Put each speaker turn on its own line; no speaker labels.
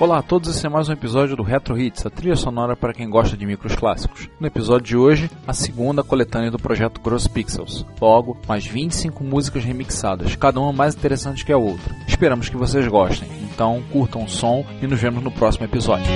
Olá a todos, esse é mais um episódio do Retro Hits, a trilha sonora para quem gosta de micros clássicos. No episódio de hoje, a segunda coletânea do projeto Gross Pixels. Logo, mais 25 músicas remixadas, cada uma mais interessante que a outra. Esperamos que vocês gostem, então curtam o som e nos vemos no próximo episódio.